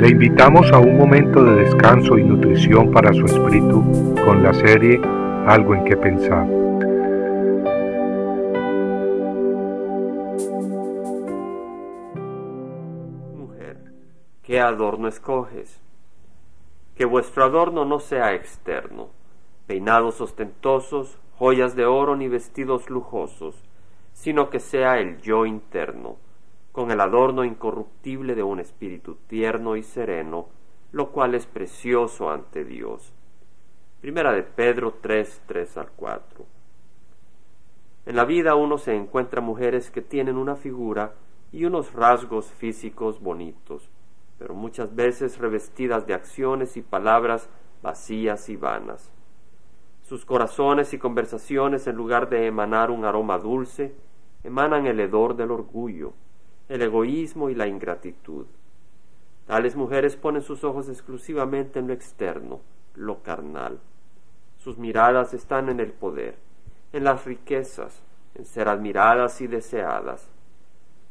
Le invitamos a un momento de descanso y nutrición para su espíritu con la serie Algo en que pensar. Mujer, ¿qué adorno escoges? Que vuestro adorno no sea externo, peinados ostentosos, joyas de oro ni vestidos lujosos, sino que sea el yo interno, con el adorno incorruptible de un espíritu tierno y sereno, lo cual es precioso ante Dios. Primera de Pedro 3, 3 al 4. En la vida uno se encuentra mujeres que tienen una figura y unos rasgos físicos bonitos, pero muchas veces revestidas de acciones y palabras vacías y vanas. Sus corazones y conversaciones, en lugar de emanar un aroma dulce, emanan el hedor del orgullo, el egoísmo y la ingratitud. Tales mujeres ponen sus ojos exclusivamente en lo externo, lo carnal. Sus miradas están en el poder, en las riquezas, en ser admiradas y deseadas.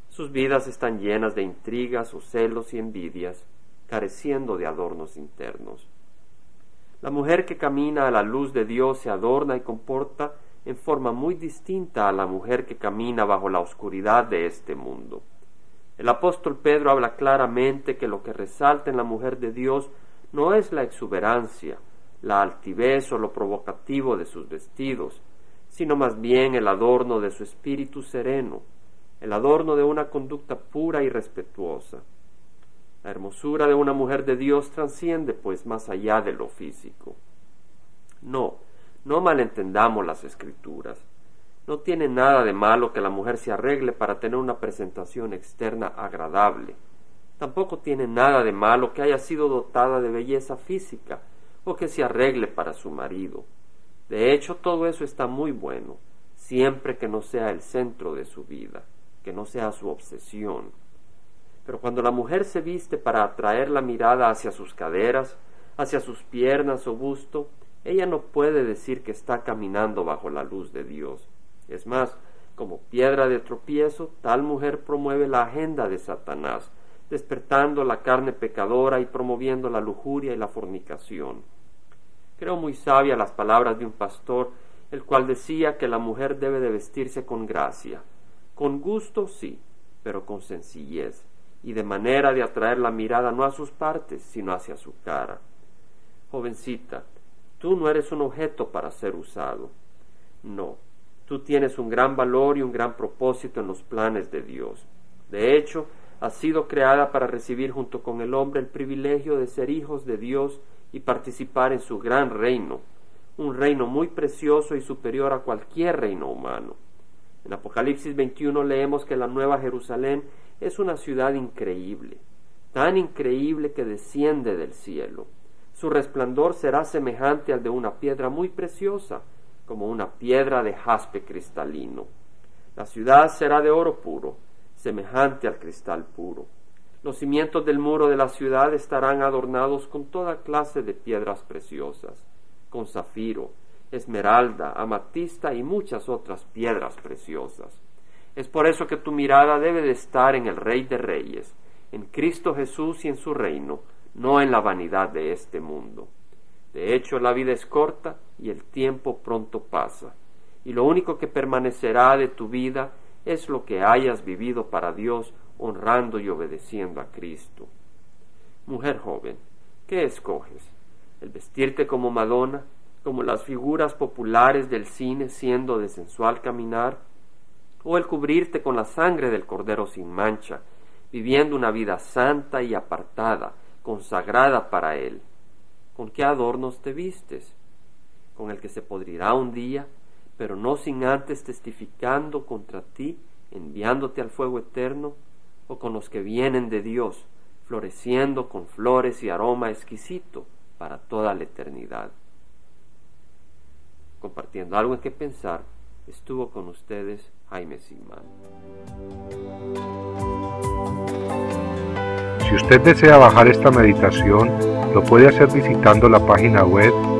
Sus vidas están llenas de intrigas o celos y envidias, careciendo de adornos internos. La mujer que camina a la luz de Dios se adorna y comporta en forma muy distinta a la mujer que camina bajo la oscuridad de este mundo. El apóstol Pedro habla claramente que lo que resalta en la mujer de Dios no es la exuberancia, la altivez o lo provocativo de sus vestidos, sino más bien el adorno de su espíritu sereno, el adorno de una conducta pura y respetuosa. La hermosura de una mujer de Dios trasciende pues más allá de lo físico. No, no malentendamos las escrituras. No tiene nada de malo que la mujer se arregle para tener una presentación externa agradable. Tampoco tiene nada de malo que haya sido dotada de belleza física o que se arregle para su marido. De hecho, todo eso está muy bueno, siempre que no sea el centro de su vida, que no sea su obsesión. Pero cuando la mujer se viste para atraer la mirada hacia sus caderas, hacia sus piernas o busto, ella no puede decir que está caminando bajo la luz de Dios. Es más, como piedra de tropiezo, tal mujer promueve la agenda de Satanás, despertando la carne pecadora y promoviendo la lujuria y la fornicación. Creo muy sabia las palabras de un pastor, el cual decía que la mujer debe de vestirse con gracia, con gusto sí, pero con sencillez, y de manera de atraer la mirada no a sus partes, sino hacia su cara. Jovencita, tú no eres un objeto para ser usado. No, Tú tienes un gran valor y un gran propósito en los planes de Dios. De hecho, has sido creada para recibir junto con el hombre el privilegio de ser hijos de Dios y participar en su gran reino, un reino muy precioso y superior a cualquier reino humano. En Apocalipsis 21 leemos que la Nueva Jerusalén es una ciudad increíble, tan increíble que desciende del cielo. Su resplandor será semejante al de una piedra muy preciosa, como una piedra de jaspe cristalino. La ciudad será de oro puro, semejante al cristal puro. Los cimientos del muro de la ciudad estarán adornados con toda clase de piedras preciosas, con zafiro, esmeralda, amatista y muchas otras piedras preciosas. Es por eso que tu mirada debe de estar en el Rey de Reyes, en Cristo Jesús y en su reino, no en la vanidad de este mundo. De hecho, la vida es corta y el tiempo pronto pasa, y lo único que permanecerá de tu vida es lo que hayas vivido para Dios honrando y obedeciendo a Cristo. Mujer joven, ¿qué escoges? ¿El vestirte como Madonna, como las figuras populares del cine siendo de sensual caminar? ¿O el cubrirte con la sangre del Cordero sin mancha, viviendo una vida santa y apartada, consagrada para Él? ¿Con qué adornos te vistes? ¿Con el que se podrirá un día, pero no sin antes testificando contra ti, enviándote al fuego eterno? ¿O con los que vienen de Dios, floreciendo con flores y aroma exquisito para toda la eternidad? Compartiendo algo en que pensar, estuvo con ustedes Jaime Sigman. Si usted desea bajar esta meditación, lo puede hacer visitando la página web